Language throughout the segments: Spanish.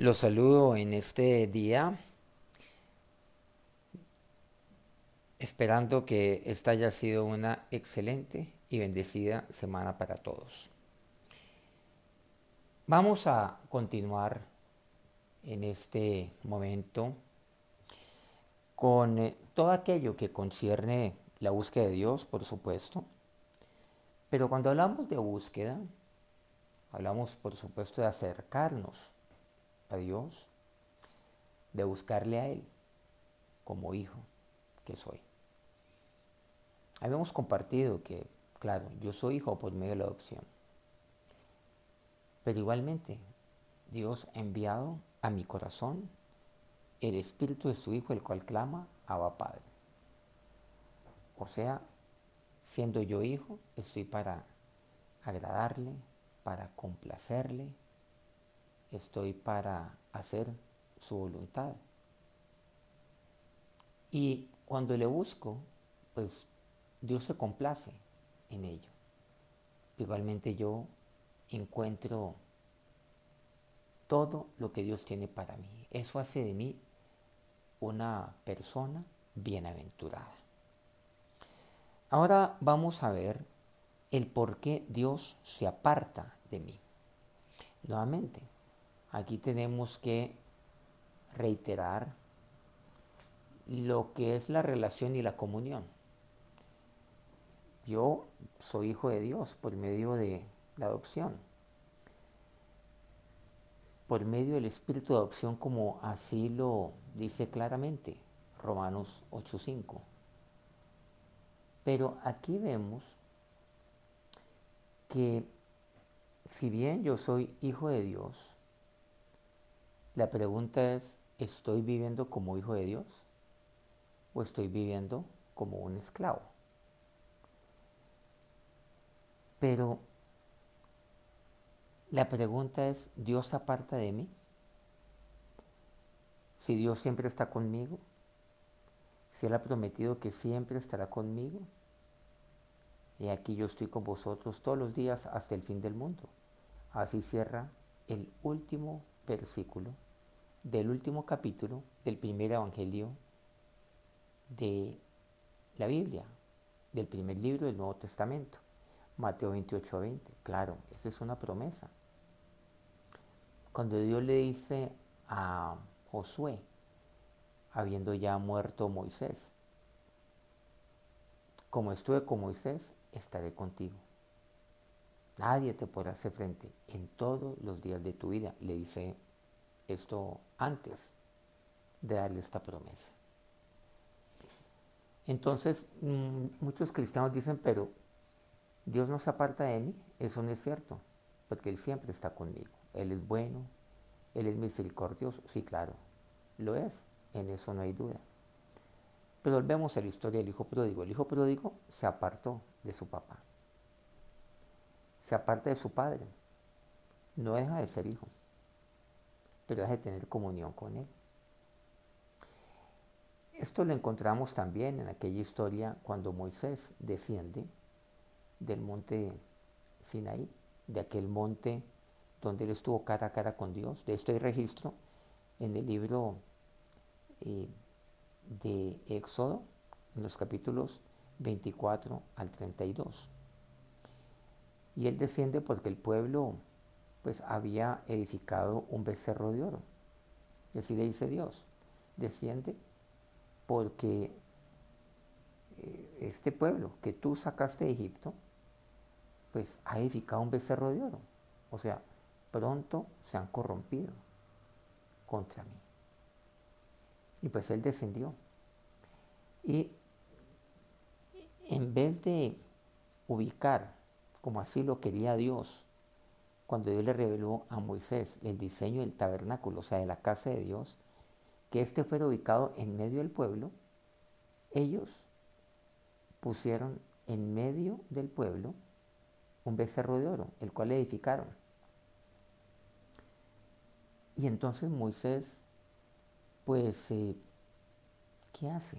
Los saludo en este día, esperando que esta haya sido una excelente y bendecida semana para todos. Vamos a continuar en este momento con eh, todo aquello que concierne la búsqueda de Dios, por supuesto. Pero cuando hablamos de búsqueda, hablamos por supuesto de acercarnos a Dios, de buscarle a Él como hijo que soy. Habíamos compartido que, claro, yo soy hijo por medio de la adopción. Pero igualmente, Dios ha enviado a mi corazón el espíritu de su Hijo, el cual clama, Abba Padre. O sea, siendo yo hijo, estoy para agradarle, para complacerle, estoy para hacer su voluntad. Y cuando le busco, pues Dios se complace en ello. Igualmente yo encuentro todo lo que Dios tiene para mí. Eso hace de mí una persona bienaventurada. Ahora vamos a ver el por qué Dios se aparta de mí. Nuevamente, aquí tenemos que reiterar lo que es la relación y la comunión. Yo soy hijo de Dios por medio de la adopción, por medio del espíritu de adopción como así lo dice claramente Romanos 8.5. Pero aquí vemos que si bien yo soy hijo de Dios, la pregunta es, ¿estoy viviendo como hijo de Dios? ¿O estoy viviendo como un esclavo? Pero la pregunta es, ¿Dios aparta de mí? Si Dios siempre está conmigo, si Él ha prometido que siempre estará conmigo, y aquí yo estoy con vosotros todos los días hasta el fin del mundo. Así cierra el último versículo del último capítulo del primer evangelio de la Biblia, del primer libro del Nuevo Testamento, Mateo 28 20. Claro, esa es una promesa. Cuando Dios le dice a Josué, habiendo ya muerto Moisés, como estuve con Moisés, estaré contigo. Nadie te podrá hacer frente en todos los días de tu vida, le dice esto antes de darle esta promesa. Entonces, mm, muchos cristianos dicen, pero Dios no se aparta de mí. Eso no es cierto, porque Él siempre está conmigo. Él es bueno, Él es misericordioso. Sí, claro, lo es, en eso no hay duda. Pero volvemos a la historia del hijo pródigo. El hijo pródigo se apartó de su papá. Se aparta de su padre. No deja de ser hijo pero has de tener comunión con Él. Esto lo encontramos también en aquella historia cuando Moisés desciende del monte Sinaí, de aquel monte donde él estuvo cara a cara con Dios. De esto hay registro en el libro eh, de Éxodo, en los capítulos 24 al 32. Y él desciende porque el pueblo pues había edificado un becerro de oro. Y así le dice Dios, desciende porque eh, este pueblo que tú sacaste de Egipto, pues ha edificado un becerro de oro. O sea, pronto se han corrompido contra mí. Y pues él descendió. Y en vez de ubicar, como así lo quería Dios, cuando Dios le reveló a Moisés el diseño del tabernáculo, o sea, de la casa de Dios, que éste fuera ubicado en medio del pueblo, ellos pusieron en medio del pueblo un becerro de oro, el cual edificaron. Y entonces Moisés, pues, eh, ¿qué hace?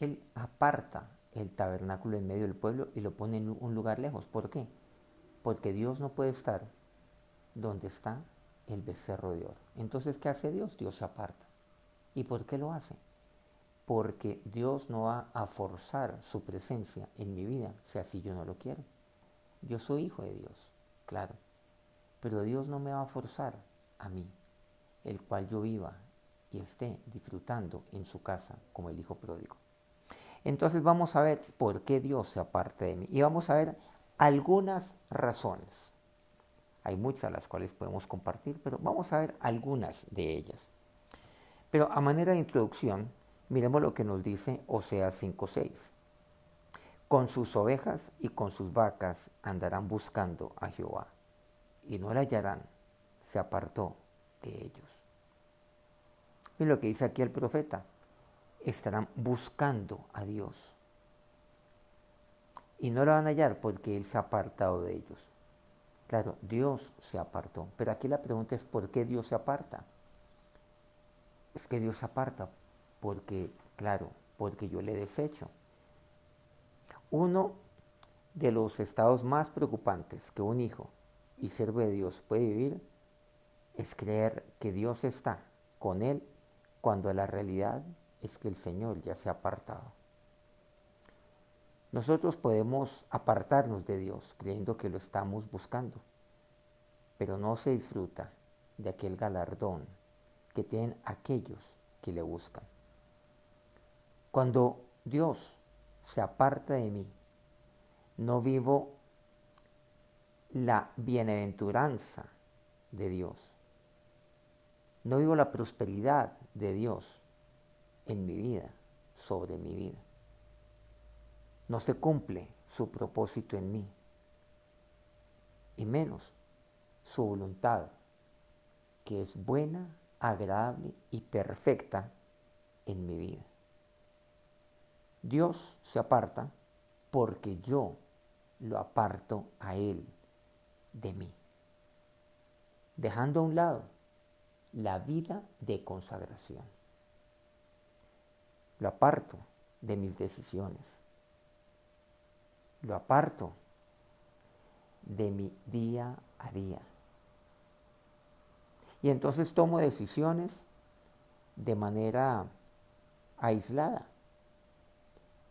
Él aparta el tabernáculo en medio del pueblo y lo pone en un lugar lejos. ¿Por qué? Porque Dios no puede estar donde está el becerro de oro. Entonces, ¿qué hace Dios? Dios se aparta. ¿Y por qué lo hace? Porque Dios no va a forzar su presencia en mi vida si así yo no lo quiero. Yo soy hijo de Dios, claro. Pero Dios no me va a forzar a mí, el cual yo viva y esté disfrutando en su casa como el hijo pródigo. Entonces vamos a ver por qué Dios se aparta de mí. Y vamos a ver algunas razones. Hay muchas las cuales podemos compartir, pero vamos a ver algunas de ellas. Pero a manera de introducción, miremos lo que nos dice Oseas 5.6. Con sus ovejas y con sus vacas andarán buscando a Jehová, y no la hallarán, se apartó de ellos. Y lo que dice aquí el profeta, estarán buscando a Dios. Y no lo van a hallar porque Él se ha apartado de ellos. Claro, Dios se apartó. Pero aquí la pregunta es, ¿por qué Dios se aparta? Es que Dios se aparta porque, claro, porque yo le desecho. Uno de los estados más preocupantes que un hijo y siervo de Dios puede vivir es creer que Dios está con él cuando la realidad es que el Señor ya se ha apartado. Nosotros podemos apartarnos de Dios creyendo que lo estamos buscando, pero no se disfruta de aquel galardón que tienen aquellos que le buscan. Cuando Dios se aparta de mí, no vivo la bienaventuranza de Dios. No vivo la prosperidad de Dios en mi vida, sobre mi vida no se cumple su propósito en mí, y menos su voluntad, que es buena, agradable y perfecta en mi vida. Dios se aparta porque yo lo aparto a Él de mí, dejando a un lado la vida de consagración. Lo aparto de mis decisiones, lo aparto de mi día a día. Y entonces tomo decisiones de manera aislada,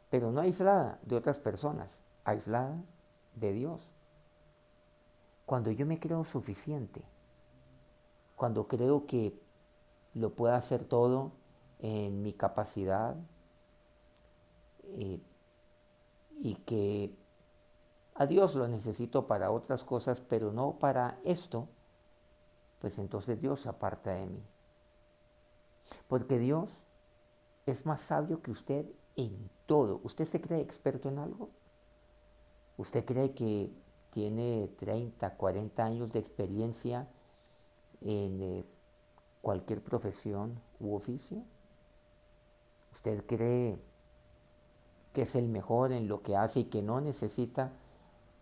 pero no aislada de otras personas, aislada de Dios. Cuando yo me creo suficiente, cuando creo que lo puedo hacer todo en mi capacidad eh, y que a Dios lo necesito para otras cosas, pero no para esto, pues entonces Dios aparta de mí. Porque Dios es más sabio que usted en todo. ¿Usted se cree experto en algo? ¿Usted cree que tiene 30, 40 años de experiencia en eh, cualquier profesión u oficio? ¿Usted cree que es el mejor en lo que hace y que no necesita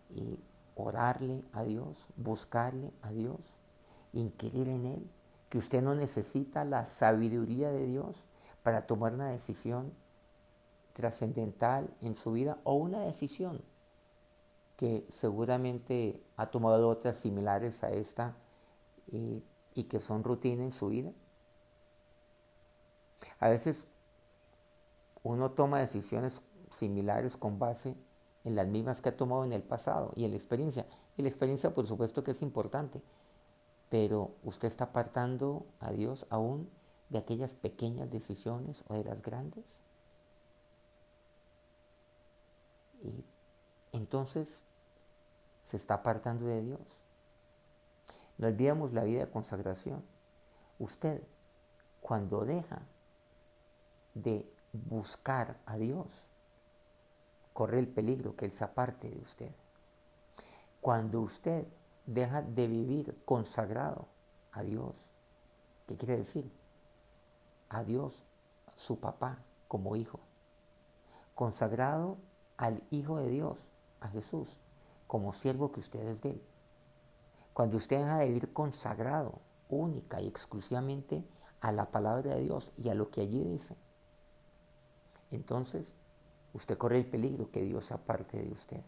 y orarle a Dios, buscarle a Dios, inquirir en Él, que usted no necesita la sabiduría de Dios para tomar una decisión trascendental en su vida o una decisión que seguramente ha tomado otras similares a esta y, y que son rutina en su vida. A veces uno toma decisiones similares con base las mismas que ha tomado en el pasado y en la experiencia. Y la experiencia por supuesto que es importante, pero usted está apartando a Dios aún de aquellas pequeñas decisiones o de las grandes. Y entonces se está apartando de Dios. No olvidemos la vida de consagración. Usted, cuando deja de buscar a Dios, corre el peligro que Él se aparte de usted. Cuando usted deja de vivir consagrado a Dios, ¿qué quiere decir? A Dios, su papá, como hijo. Consagrado al Hijo de Dios, a Jesús, como siervo que usted es de Él. Cuando usted deja de vivir consagrado única y exclusivamente a la palabra de Dios y a lo que allí dice, entonces usted corre el peligro que Dios aparte de usted.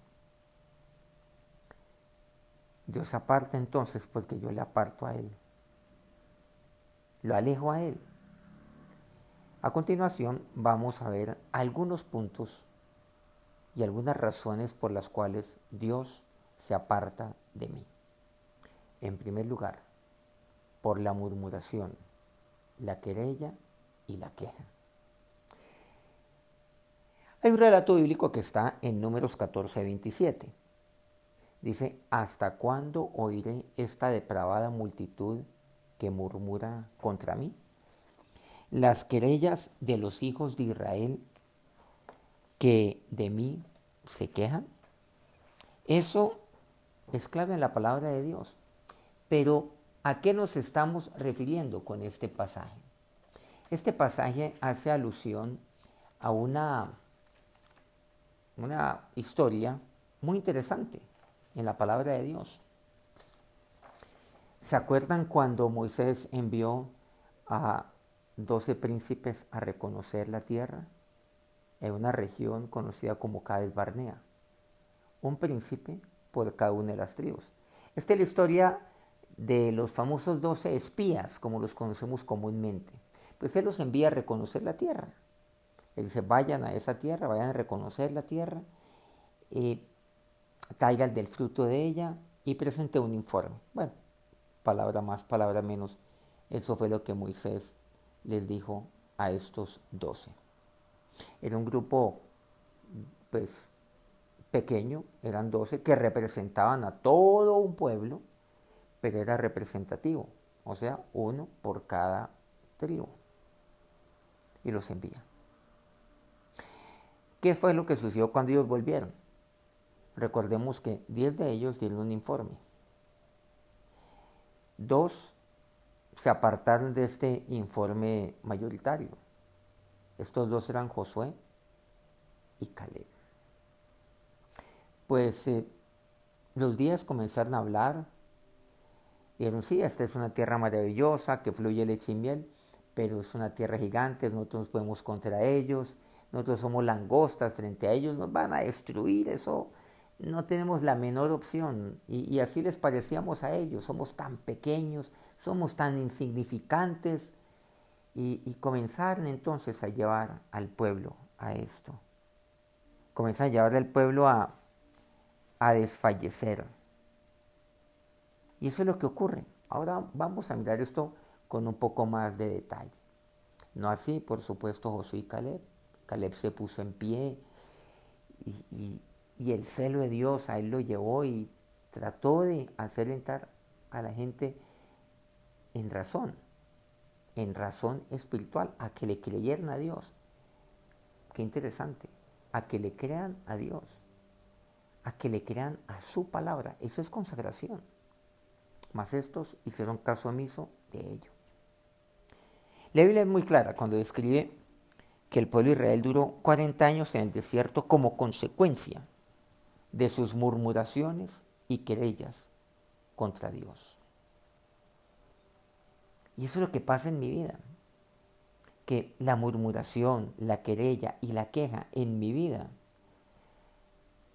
Dios aparta entonces porque yo le aparto a Él. lo alejo a Él. A continuación vamos a ver algunos puntos y algunas razones por las cuales Dios se aparta de mí. En primer lugar, por la murmuración, la querella y la queja. Hay un relato bíblico que está en números 14, 27. Dice, ¿hasta cuándo oiré esta depravada multitud que murmura contra mí? Las querellas de los hijos de Israel que de mí se quejan. Eso es claro en la palabra de Dios. Pero, ¿a qué nos estamos refiriendo con este pasaje? Este pasaje hace alusión a una una historia muy interesante en la palabra de Dios. ¿Se acuerdan cuando Moisés envió a doce príncipes a reconocer la tierra en una región conocida como Cades Barnea? Un príncipe por cada una de las tribus. Esta es la historia de los famosos doce espías, como los conocemos comúnmente. Pues él los envía a reconocer la tierra. Él dice, vayan a esa tierra, vayan a reconocer la tierra, eh, caigan del fruto de ella y presente un informe. Bueno, palabra más, palabra menos. Eso fue lo que Moisés les dijo a estos doce. Era un grupo, pues, pequeño, eran doce, que representaban a todo un pueblo, pero era representativo, o sea, uno por cada tribu. Y los envía. ¿Qué fue lo que sucedió cuando ellos volvieron? Recordemos que 10 de ellos dieron un informe. Dos se apartaron de este informe mayoritario. Estos dos eran Josué y Caleb. Pues eh, los días comenzaron a hablar. Dijeron, sí, esta es una tierra maravillosa que fluye leche y miel, pero es una tierra gigante, nosotros nos podemos contra ellos nosotros somos langostas frente a ellos, nos van a destruir, eso no tenemos la menor opción. Y, así les parecíamos a ellos, somos tan pequeños, somos tan insignificantes. Y, comenzaron entonces a llevar al pueblo a esto. Comenzaron a llevar al pueblo a, a desfallecer. Y eso es lo que ocurre. Ahora vamos a mirar esto con un poco más de detalle. No así, por supuesto, Josué y Caleb. Caleb se puso en pie y, el celo de Dios a él lo llevó y trató de hacer entrar a la gente en razón, en razón espiritual, a que le creyeran a Dios. Qué interesante, a que le crean a Dios, a que le crean a su palabra. Eso es consagración. Mas estos hicieron caso omiso de ello. La Biblia es muy clara cuando describe que el pueblo de Israel duró 40 años en el desierto como consecuencia de sus murmuraciones y querellas contra Dios. Y eso es lo que pasa en mi vida, que la murmuración, la querella y la queja en mi vida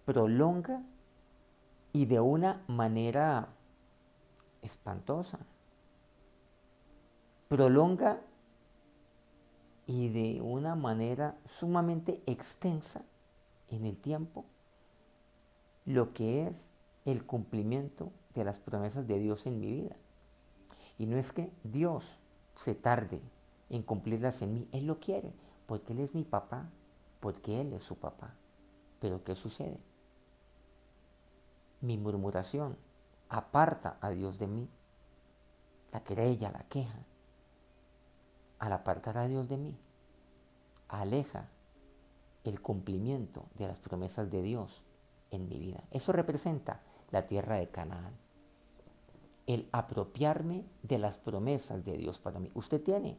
prolonga y de una manera espantosa. Prolonga y de una manera sumamente extensa en el tiempo lo que es el cumplimiento de las promesas de Dios en mi vida. Y no es que Dios se tarde en cumplirlas en mí, Él lo quiere, porque Él es mi papá, porque Él es su papá. Pero ¿qué sucede? Mi murmuración aparta a Dios de mí, la querella, la queja, al apartar a Dios de mí, aleja el cumplimiento de las promesas de Dios en mi vida. Eso representa la tierra de Canaán. El apropiarme de las promesas de Dios para mí. ¿Usted tiene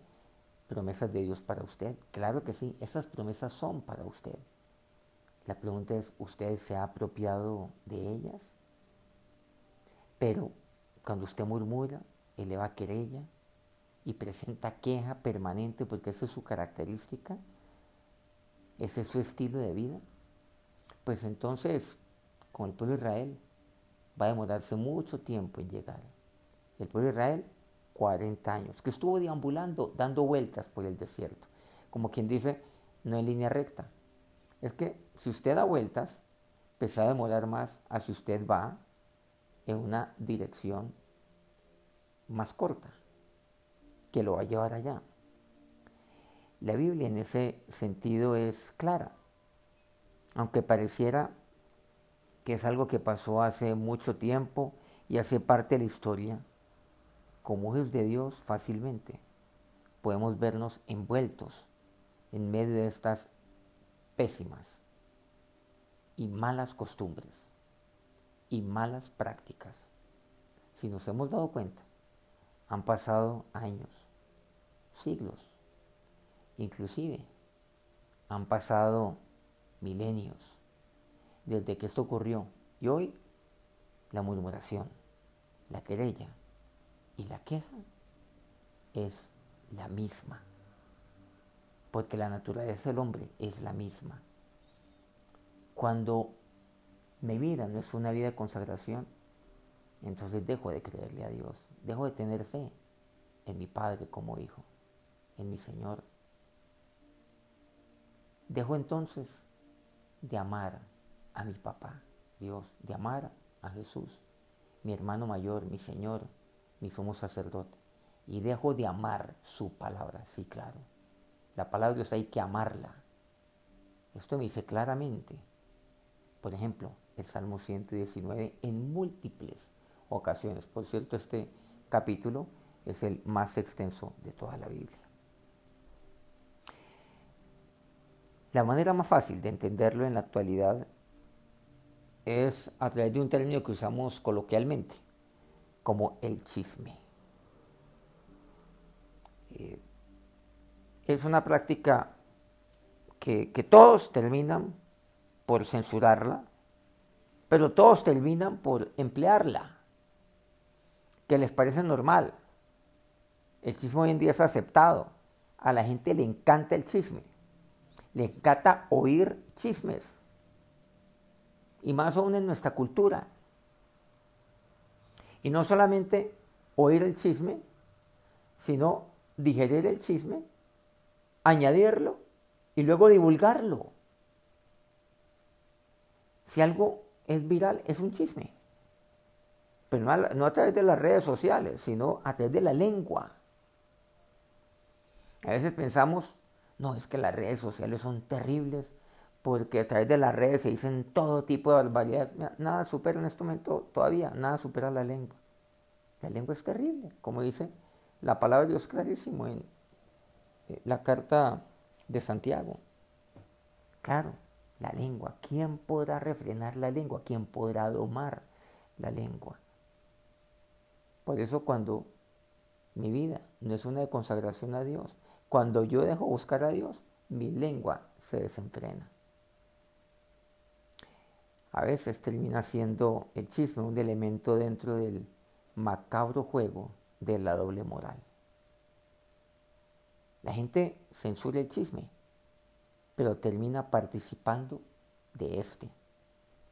promesas de Dios para usted? Claro que sí, esas promesas son para usted. La pregunta es, ¿usted se ha apropiado de ellas? Pero cuando usted murmura, eleva querella, y presenta queja permanente porque esa es su característica, ese es su estilo de vida, pues entonces con el pueblo de Israel va a demorarse mucho tiempo en llegar. El pueblo de Israel, 40 años, que estuvo deambulando, dando vueltas por el desierto. Como quien dice, no en línea recta. Es que si usted da vueltas, pues va a demorar más a si usted va en una dirección más corta, que lo va a llevar allá. La Biblia en ese sentido es clara, aunque pareciera que es algo que pasó hace mucho tiempo y hace parte de la historia, como hijos de Dios fácilmente podemos vernos envueltos en medio de estas pésimas y malas costumbres y malas prácticas. Si nos hemos dado cuenta, han pasado años, siglos, inclusive han pasado milenios desde que esto ocurrió. Y hoy la murmuración, la querella y la queja es la misma. Porque la naturaleza del hombre es la misma. Cuando mi vida no es una vida de consagración, entonces dejo de creerle a Dios, dejo de tener fe en mi Padre como hijo, en mi Señor. Dejo entonces de amar a mi papá, Dios, de amar a Jesús, mi hermano mayor, mi Señor, mi sumo sacerdote. Y dejo de amar su palabra, sí, claro. La palabra de Dios hay que amarla. Esto me dice claramente. Por ejemplo, el Salmo 119 en múltiples ocasiones. Por cierto, este capítulo es el más extenso de toda la Biblia. La manera más fácil de entenderlo en la actualidad es a través de un término que usamos coloquialmente, como el chisme. Eh, es una práctica que, que todos terminan por censurarla, pero todos terminan por emplearla, que les parece normal. El chisme hoy en día es aceptado. A la gente le encanta el chisme. Le encanta oír chismes y más aún en nuestra cultura. Y no solamente oír el chisme, sino digerir el chisme, añadirlo y luego divulgarlo. Si algo es viral, es un chisme. Pero no a, no a través de las redes sociales, sino a través de la lengua. A veces pensamos, no, es que las redes sociales son terribles, porque a través de las redes se dicen todo tipo de barbaridades. Nada supera en este momento todavía, nada supera la lengua. La lengua es terrible, como dice la palabra de Dios clarísimo en eh, la carta de Santiago. Claro, la lengua. ¿Quién podrá refrenar la lengua? ¿Quién podrá domar la lengua? Por eso cuando mi vida no es una de consagración a Dios, cuando yo dejo buscar a Dios, mi lengua se desenfrena a veces termina siendo el chisme un elemento dentro del macabro juego de la doble moral. La gente censura el chisme, pero termina participando de este,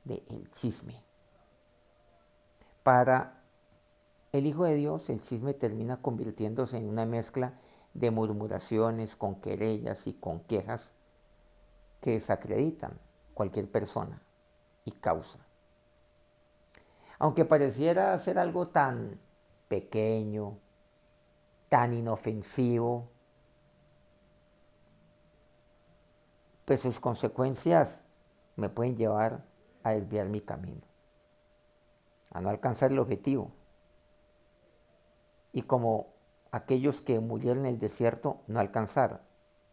de el chisme. Para el Hijo de Dios, el chisme termina convirtiéndose en una mezcla de murmuraciones con querellas y con quejas que desacreditan cualquier persona y causa. Aunque pareciera ser algo tan pequeño, tan inofensivo, pues sus consecuencias me pueden llevar a desviar mi camino, a no alcanzar el objetivo. Y como aquellos que murieron en el desierto, no alcanzar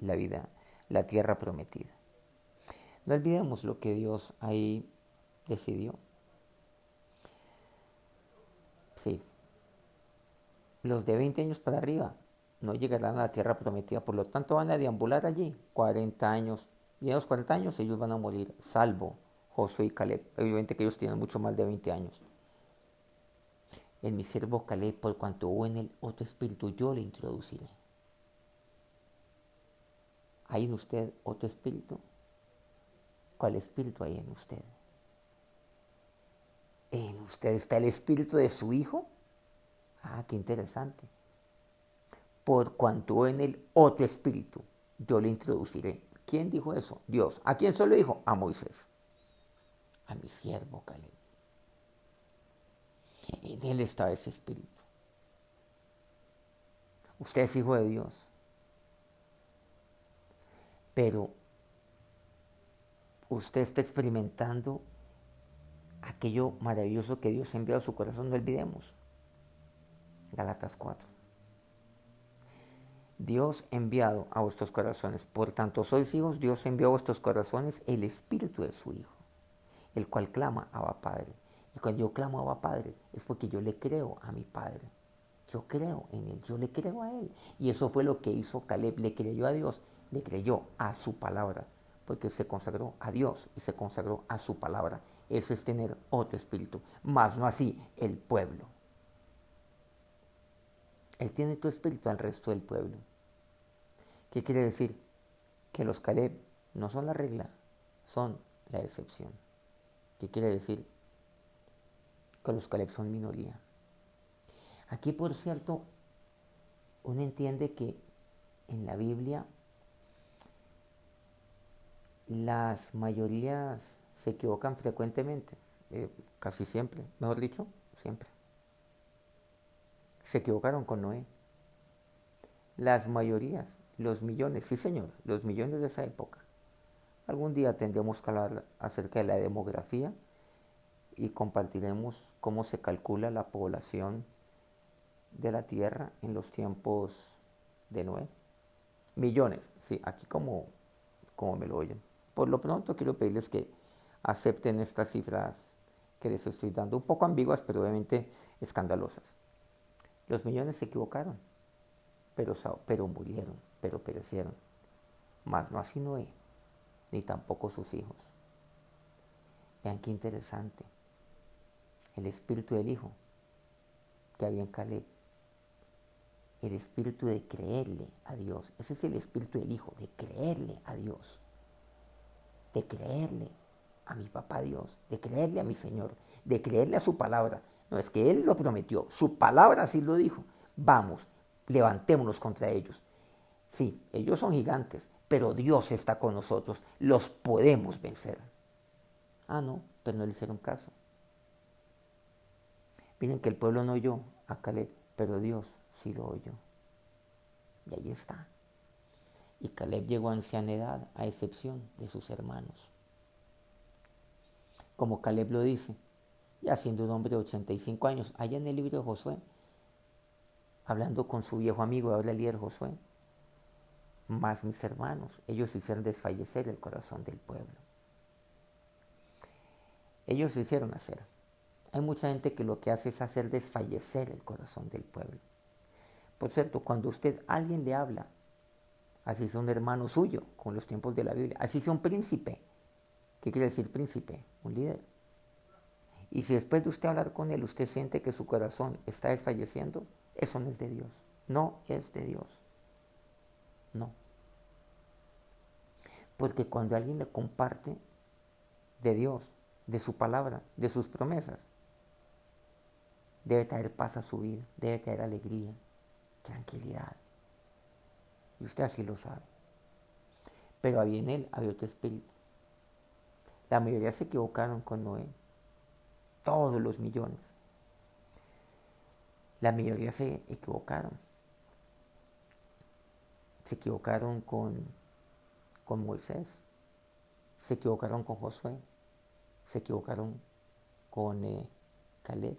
la vida, la tierra prometida. No olvidemos lo que Dios ahí decidió. Sí. Los de 20 años para arriba no llegarán a la tierra prometida, por lo tanto van a deambular allí 40 años. Y en los 40 años ellos van a morir, salvo Josué y Caleb. Obviamente que ellos tienen mucho más de 20 años. En mi siervo Caleb, por cuanto hubo en él otro espíritu, yo le introduciré. ¿Hay en usted otro espíritu? ¿Cuál espíritu hay en usted? ¿En usted está el espíritu de su hijo? Ah, qué interesante. por cuanto en el otro espíritu yo le introduciré. ¿Quién dijo eso? Dios. ¿A quién solo dijo? A Moisés. A mi siervo Caleb. En él está ese espíritu. Usted es hijo de Dios. Pero usted está experimentando aquello maravilloso que Dios ha enviado a su corazón, no olvidemos. Galatas 4. Dios ha enviado a vuestros corazones, por tanto sois hijos, Dios envió a vuestros corazones el espíritu de su Hijo, el cual clama Abba Padre. Y cuando yo clamo Abba Padre, es porque yo le creo a mi Padre. Yo creo en Él, yo le creo a Él. Y eso fue lo que hizo Caleb, le creyó a Dios, le creyó a su palabra, porque se consagró a Dios y se consagró a su palabra. Eso es tener otro espíritu, más no así el pueblo. Él tiene tu espíritu al resto del pueblo. ¿Qué quiere decir? Que los Caleb no son la regla, son la excepción. ¿Qué quiere decir? Que los Caleb son minoría. Aquí, por cierto, uno entiende que en la Biblia las mayorías se equivocan frecuentemente, eh, casi siempre, mejor dicho, siempre. Se equivocaron con Noé. Las mayorías, los millones, sí señor, los millones de esa época. Algún día tendremos que hablar acerca de la demografía y compartiremos cómo se calcula la población de la Tierra en los tiempos de Noé. Millones, sí, aquí como, como me lo oyen. Por lo pronto quiero pedirles que acepten estas cifras que les estoy dando, un poco ambiguas, pero obviamente escandalosas. Los millones se equivocaron, pero, pero murieron, pero perecieron. Mas no así Noé, ni tampoco sus hijos. Vean qué interesante. El espíritu del hijo que había en Caleb. El espíritu de creerle a Dios. Ese es el espíritu del hijo, de creerle a Dios. De creerle a mi papá Dios, de creerle a mi Señor, de creerle a su palabra. No es que Él lo prometió, su palabra así lo dijo. Vamos, levantémonos contra ellos. Sí, ellos son gigantes, pero Dios está con nosotros, los podemos vencer. Ah, no, pero no le hicieron caso. Miren que el pueblo no oyó a Caleb, pero Dios sí lo oyó. Y ahí está. Y Caleb llegó a ancianidad, a excepción de sus hermanos. Como Caleb lo dice, ya siendo un hombre de 85 años, allá en el libro de Josué, hablando con su viejo amigo, habla el líder Josué, más mis hermanos, ellos hicieron desfallecer el corazón del pueblo. Ellos lo hicieron hacer. Hay mucha gente que lo que hace es hacer desfallecer el corazón del pueblo. Por cierto, cuando usted alguien le habla, así sea un hermano suyo, con los tiempos de la Biblia, así sea un príncipe, ¿qué quiere decir príncipe? Un líder y si después de usted hablar con él, usted siente que su corazón está desfalleciendo, eso no es de Dios. No es de Dios. No. Porque cuando alguien le comparte de Dios, de su palabra, de sus promesas, debe traer paz a su vida, debe traer alegría, tranquilidad. Y usted así lo sabe. Pero había en él, había otro espíritu. La mayoría se equivocaron con Noé todos los millones. La mayoría se equivocaron. Se equivocaron con, con Moisés, se equivocaron con Josué, se equivocaron con eh, Caleb.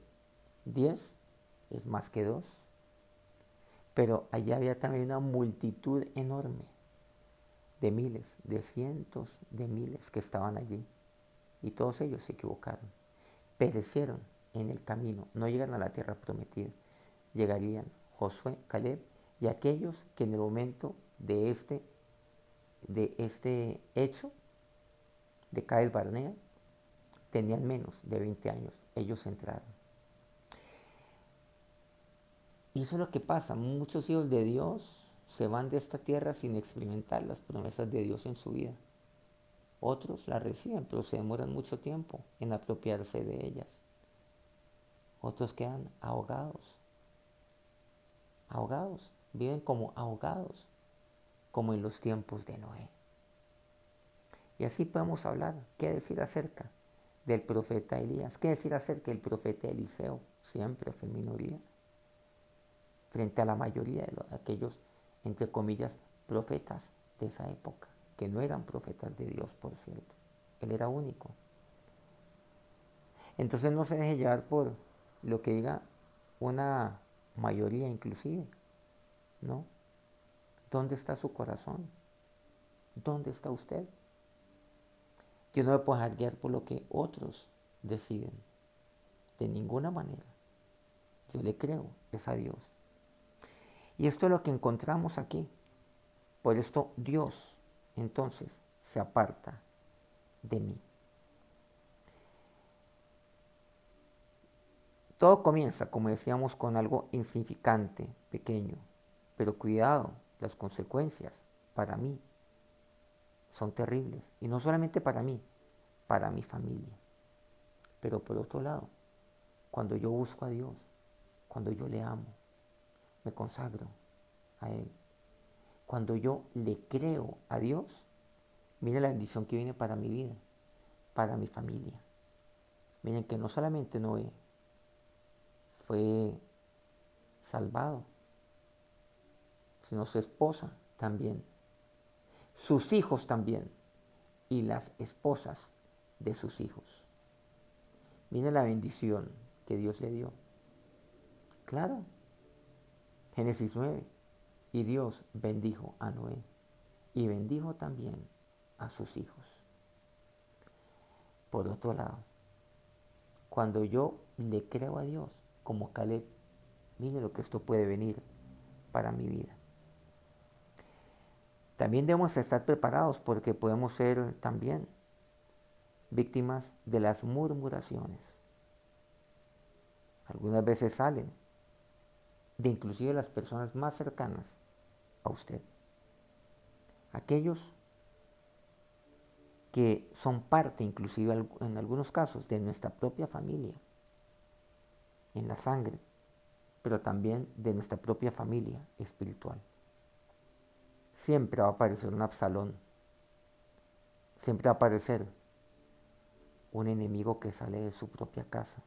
Diez es más que dos. Pero allá había también una multitud enorme de miles, de cientos de miles que estaban allí. Y todos ellos se equivocaron perecieron en el camino, no llegan a la tierra prometida. Llegarían Josué, Caleb y aquellos que en el momento de este, de este hecho de Cael Barnea tenían menos de 20 años. Ellos entraron. Y eso es lo que pasa. Muchos hijos de Dios se van de esta tierra sin experimentar las promesas de Dios en su vida. Otros la reciben, pero se demoran mucho tiempo en apropiarse de ellas. Otros quedan ahogados, ahogados, viven como ahogados, como en los tiempos de Noé. Y así podemos hablar, qué decir acerca del profeta Elías, qué decir acerca del profeta Eliseo, siempre fue minoría, frente a la mayoría de aquellos, entre comillas, profetas de esa época, que no eran profetas de Dios, por cierto. Él era único. Entonces no se deje llevar por lo que diga una mayoría inclusive, ¿no? ¿Dónde está su corazón? ¿Dónde está usted? Yo no me puedo dejar guiar por lo que otros deciden. De ninguna manera. Yo le creo, es a Dios. Y esto es lo que encontramos aquí. Por esto Dios entonces se aparta de mí. Todo comienza, como decíamos, con algo insignificante, pequeño, pero cuidado, las consecuencias para mí son terribles. Y no solamente para mí, para mi familia. Pero por otro lado, cuando yo busco a Dios, cuando yo le amo, me consagro a Él, cuando yo le creo a Dios, mire la bendición que viene para mi vida, para mi familia. Miren que no solamente Noé fue salvado, sino su esposa también, sus hijos también y las esposas de sus hijos. Miren la bendición que Dios le dio. Claro, Génesis 9. Y Dios bendijo a Noé y bendijo también a sus hijos. Por otro lado, cuando yo le creo a Dios, como Caleb, mire lo que esto puede venir para mi vida. También debemos estar preparados porque podemos ser también víctimas de las murmuraciones. Algunas veces salen de inclusive las personas más cercanas a usted. Aquellos que son parte inclusive en algunos casos de nuestra propia familia, en la sangre, pero también de nuestra propia familia espiritual. Siempre va a aparecer un Absalón, siempre va a aparecer un enemigo que sale de su propia casa.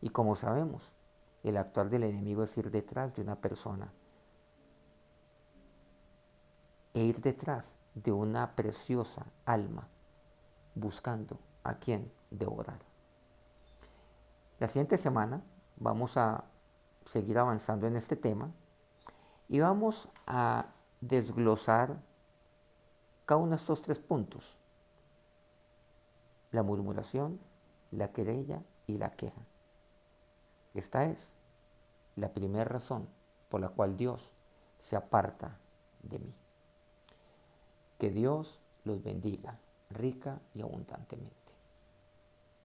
Y como sabemos, el actuar del enemigo es ir detrás de una persona e ir detrás de una preciosa alma buscando a quien devorar. La siguiente semana vamos a seguir avanzando en este tema y vamos a desglosar cada uno de estos tres puntos. La murmuración, la querella y la queja. Esta es la primera razón por la cual Dios se aparta de mí. Que Dios los bendiga rica y abundantemente.